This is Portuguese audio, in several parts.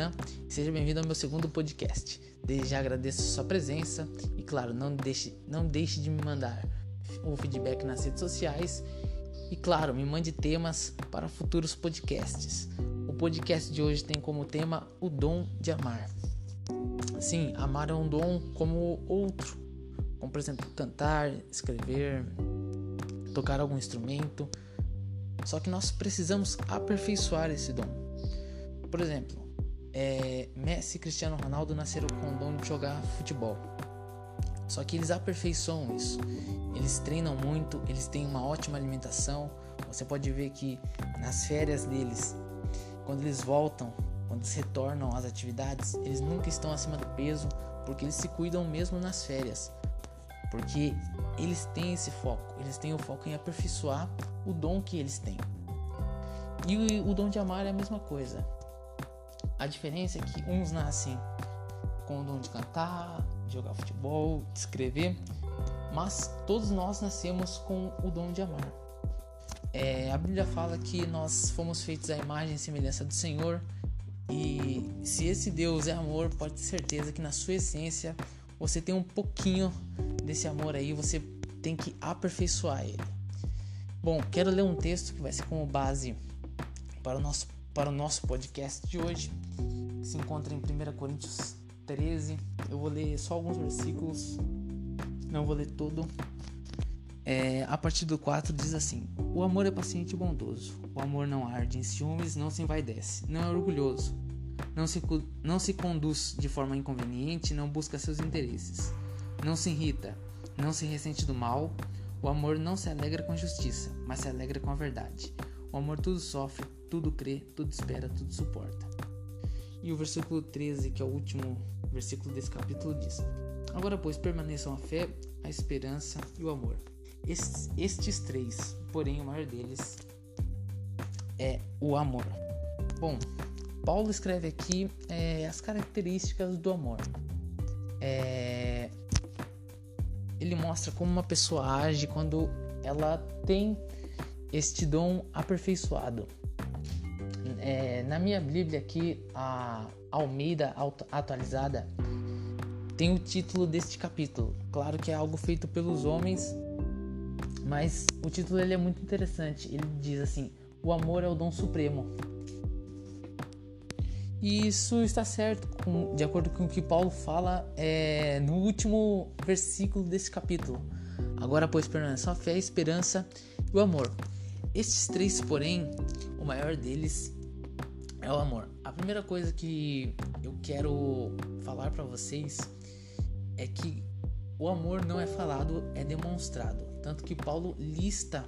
Renan seja bem-vindo ao meu segundo podcast. Desde já agradeço sua presença e, claro, não deixe, não deixe de me mandar o feedback nas redes sociais e, claro, me mande temas para futuros podcasts. O podcast de hoje tem como tema o dom de amar. Sim, amar é um dom como outro, como por exemplo cantar, escrever, tocar algum instrumento. Só que nós precisamos aperfeiçoar esse dom. Por exemplo, é, Messi e Cristiano Ronaldo nasceram com o dom de jogar futebol. Só que eles aperfeiçoam isso. Eles treinam muito, eles têm uma ótima alimentação. Você pode ver que nas férias deles, quando eles voltam, quando eles retornam às atividades, eles nunca estão acima do peso, porque eles se cuidam mesmo nas férias. Porque eles têm esse foco, eles têm o foco em aperfeiçoar o dom que eles têm. E o dom de amar é a mesma coisa. A diferença é que uns nascem com o dom de cantar, de jogar futebol, de escrever, mas todos nós nascemos com o dom de amar. É, a Bíblia fala que nós fomos feitos à imagem e semelhança do Senhor, e se esse Deus é amor, pode ter certeza que na sua essência você tem um pouquinho desse amor aí, você tem que aperfeiçoar ele. Bom, quero ler um texto que vai ser como base para o nosso, para o nosso podcast de hoje se encontra em 1 Coríntios 13. Eu vou ler só alguns versículos, não vou ler todo. É, a partir do 4 diz assim: O amor é paciente e bondoso. O amor não arde em ciúmes, não se envaidece, não é orgulhoso, não se, não se conduz de forma inconveniente, não busca seus interesses, não se irrita, não se ressente do mal. O amor não se alegra com a justiça, mas se alegra com a verdade. O amor tudo sofre, tudo crê, tudo espera, tudo suporta. E o versículo 13, que é o último versículo desse capítulo, diz: Agora, pois, permaneçam a fé, a esperança e o amor. Estes, estes três, porém, o maior deles é o amor. Bom, Paulo escreve aqui é, as características do amor. É, ele mostra como uma pessoa age quando ela tem este dom aperfeiçoado na minha Bíblia aqui, a Almeida atualizada, tem o título deste capítulo. Claro que é algo feito pelos homens, mas o título ele é muito interessante. Ele diz assim: O amor é o dom supremo. E isso está certo, com, de acordo com o que Paulo fala é, no último versículo desse capítulo. Agora, pois, permanece a fé, a esperança e o amor. Estes três, porém, o maior deles é o amor. A primeira coisa que eu quero falar para vocês é que o amor não é falado, é demonstrado. Tanto que Paulo lista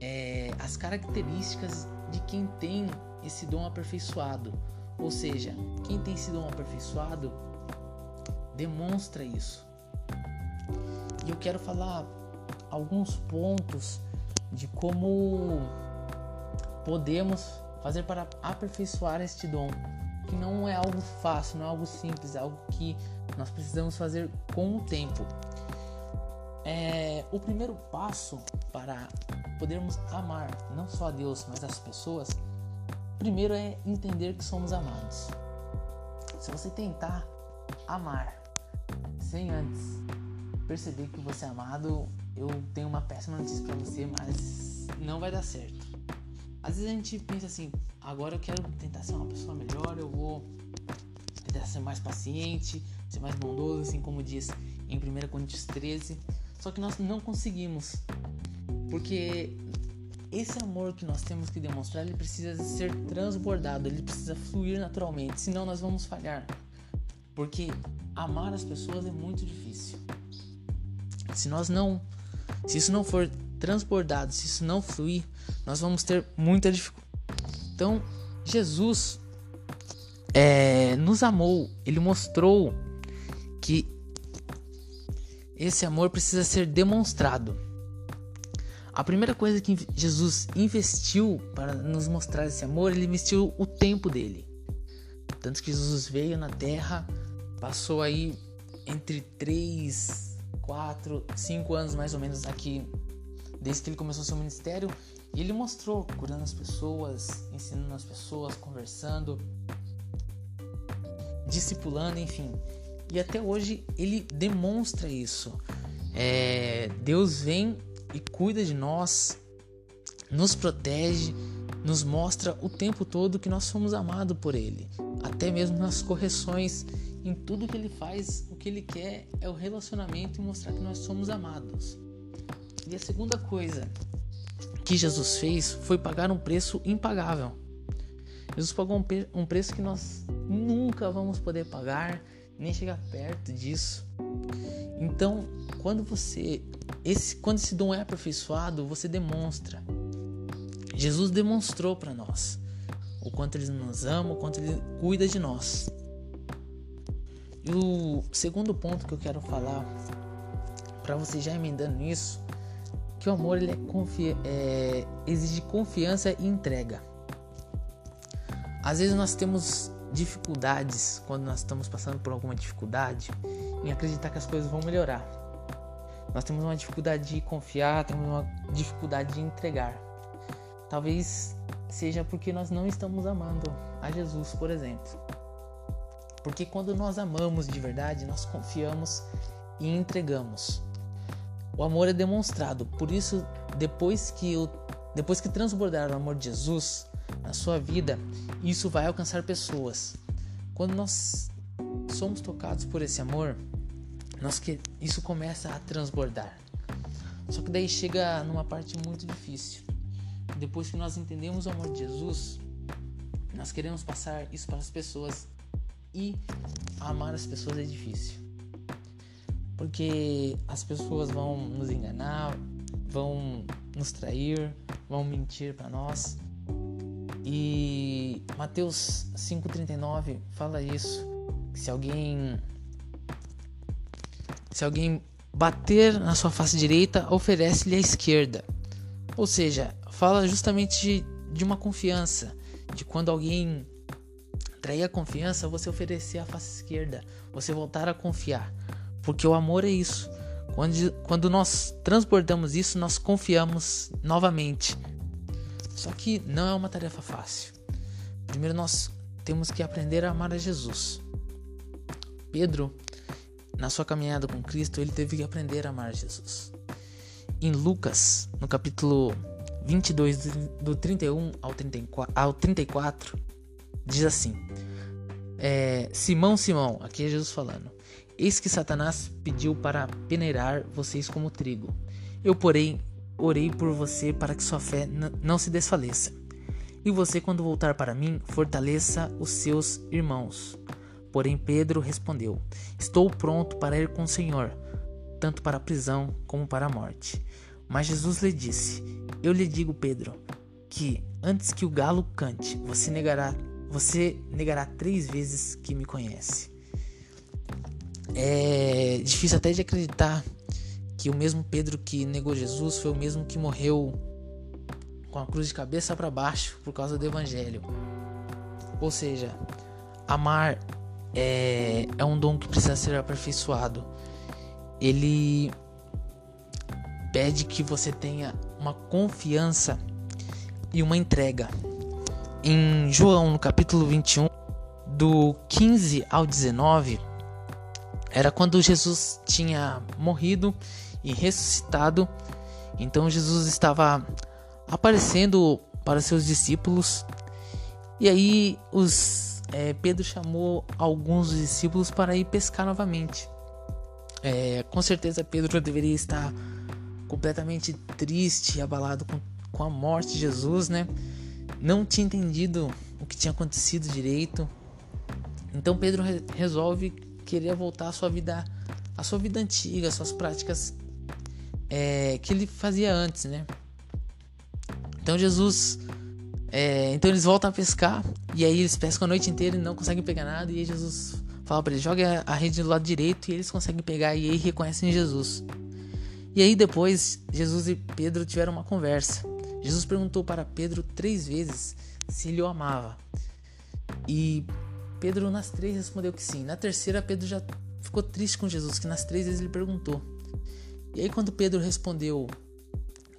é, as características de quem tem esse dom aperfeiçoado. Ou seja, quem tem esse dom aperfeiçoado demonstra isso. E eu quero falar alguns pontos de como podemos fazer para aperfeiçoar este dom, que não é algo fácil, não é algo simples, é algo que nós precisamos fazer com o tempo. É, o primeiro passo para podermos amar não só a Deus, mas as pessoas, primeiro é entender que somos amados. Se você tentar amar sem antes perceber que você é amado, eu tenho uma péssima notícia para você, mas não vai dar certo. Às vezes a gente pensa assim, agora eu quero tentar ser uma pessoa melhor, eu vou tentar ser mais paciente, ser mais bondoso, assim como diz em 1 Coríntios 13. Só que nós não conseguimos. Porque esse amor que nós temos que demonstrar, ele precisa ser transbordado, ele precisa fluir naturalmente, senão nós vamos falhar. Porque amar as pessoas é muito difícil. Se nós não, se isso não for transbordado, se isso não fluir, nós vamos ter muita dificuldade. Então, Jesus é, nos amou, ele mostrou que esse amor precisa ser demonstrado. A primeira coisa que Jesus investiu para nos mostrar esse amor, ele investiu o tempo dele. Tanto que Jesus veio na terra, passou aí entre 3, 4, 5 anos mais ou menos aqui desde que ele começou seu ministério, ele mostrou curando as pessoas, ensinando as pessoas, conversando. discipulando, enfim. E até hoje ele demonstra isso. É, Deus vem e cuida de nós, nos protege, nos mostra o tempo todo que nós somos amados por Ele. Até mesmo nas correções, em tudo que Ele faz, o que Ele quer é o relacionamento e mostrar que nós somos amados. E a segunda coisa que Jesus fez foi pagar um preço impagável. Jesus pagou um, preço que nós nunca vamos poder pagar, nem chegar perto disso. Então, quando você esse quando esse dom é aperfeiçoado, você demonstra. Jesus demonstrou para nós o quanto ele nos ama, o quanto ele cuida de nós. E o segundo ponto que eu quero falar para você já emendando nisso, que o amor ele é, confi é, exige confiança e entrega. Às vezes nós temos dificuldades quando nós estamos passando por alguma dificuldade em acreditar que as coisas vão melhorar. Nós temos uma dificuldade de confiar, temos uma dificuldade de entregar. Talvez seja porque nós não estamos amando a Jesus, por exemplo. Porque quando nós amamos de verdade, nós confiamos e entregamos. O amor é demonstrado. Por isso, depois que eu, depois que transbordar o amor de Jesus na sua vida, isso vai alcançar pessoas. Quando nós somos tocados por esse amor, nós que isso começa a transbordar. Só que daí chega numa parte muito difícil. Depois que nós entendemos o amor de Jesus, nós queremos passar isso para as pessoas e amar as pessoas é difícil. Porque as pessoas vão nos enganar, vão nos trair, vão mentir para nós. E Mateus 5:39 fala isso, se alguém se alguém bater na sua face direita, oferece-lhe a esquerda. Ou seja, fala justamente de, de uma confiança, de quando alguém trair a confiança, você oferecer a face esquerda, você voltar a confiar. Porque o amor é isso. Quando, quando nós transbordamos isso, nós confiamos novamente. Só que não é uma tarefa fácil. Primeiro nós temos que aprender a amar a Jesus. Pedro na sua caminhada com Cristo, ele teve que aprender a amar Jesus. Em Lucas, no capítulo 22, do 31 ao 34, ao 34 diz assim: é, Simão, Simão, aqui é Jesus falando: Eis que Satanás pediu para peneirar vocês como trigo. Eu, porém, orei por você para que sua fé não se desfaleça. E você, quando voltar para mim, fortaleça os seus irmãos. Porém, Pedro respondeu: Estou pronto para ir com o Senhor, tanto para a prisão como para a morte. Mas Jesus lhe disse: Eu lhe digo, Pedro, que antes que o galo cante, você negará, você negará três vezes que me conhece. É difícil até de acreditar que o mesmo Pedro que negou Jesus foi o mesmo que morreu com a cruz de cabeça para baixo por causa do evangelho. Ou seja, amar é, é um dom que precisa ser aperfeiçoado. Ele pede que você tenha uma confiança e uma entrega. Em João, no capítulo 21, do 15 ao 19, era quando Jesus tinha morrido e ressuscitado. Então Jesus estava aparecendo para seus discípulos. E aí os é, Pedro chamou alguns discípulos para ir pescar novamente. É, com certeza Pedro deveria estar completamente triste e abalado com, com a morte de Jesus, né? Não tinha entendido o que tinha acontecido direito. Então Pedro re resolve querer voltar à sua vida, à sua vida antiga, às suas práticas é, que ele fazia antes, né? Então Jesus é, então eles voltam a pescar e aí eles pescam a noite inteira e não conseguem pegar nada. E aí Jesus fala para eles: joga a rede do lado direito e eles conseguem pegar e aí reconhecem Jesus. E aí depois Jesus e Pedro tiveram uma conversa. Jesus perguntou para Pedro três vezes se ele o amava. E Pedro nas três respondeu que sim. Na terceira Pedro já ficou triste com Jesus, que nas três vezes ele perguntou. E aí quando Pedro respondeu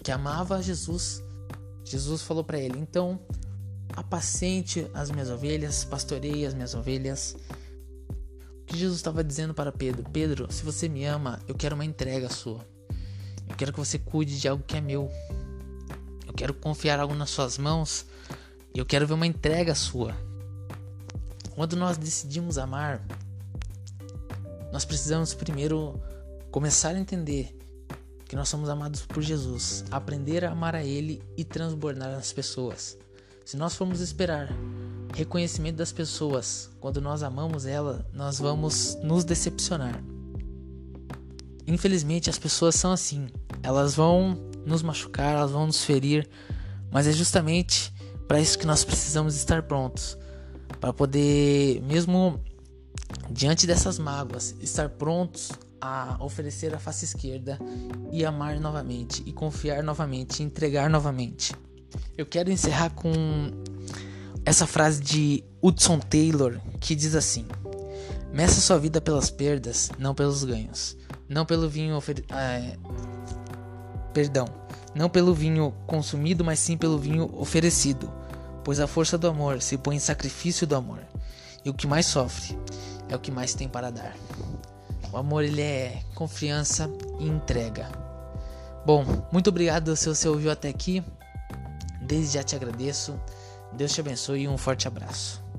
que amava Jesus, Jesus falou para ele: Então, apacente as minhas ovelhas, pastorei as minhas ovelhas. que Jesus estava dizendo para Pedro: Pedro, se você me ama, eu quero uma entrega sua. Eu quero que você cuide de algo que é meu. Eu quero confiar algo nas suas mãos eu quero ver uma entrega sua. Quando nós decidimos amar, nós precisamos primeiro começar a entender que nós somos amados por Jesus, aprender a amar a Ele e transbordar nas pessoas. Se nós formos esperar reconhecimento das pessoas quando nós amamos ela, nós vamos nos decepcionar. Infelizmente, as pessoas são assim. Elas vão nos machucar, elas vão nos ferir, mas é justamente para isso que nós precisamos estar prontos para poder, mesmo diante dessas mágoas, estar prontos a oferecer a face esquerda e amar novamente, e confiar novamente, e entregar novamente. Eu quero encerrar com essa frase de Hudson Taylor que diz assim: Meça sua vida pelas perdas, não pelos ganhos. Não pelo vinho ofer... é... Perdão, não pelo vinho consumido, mas sim pelo vinho oferecido. Pois a força do amor se põe em sacrifício do amor. E o que mais sofre é o que mais tem para dar. O amor ele é confiança e entrega. Bom, muito obrigado se você ouviu até aqui. Desde já te agradeço. Deus te abençoe e um forte abraço.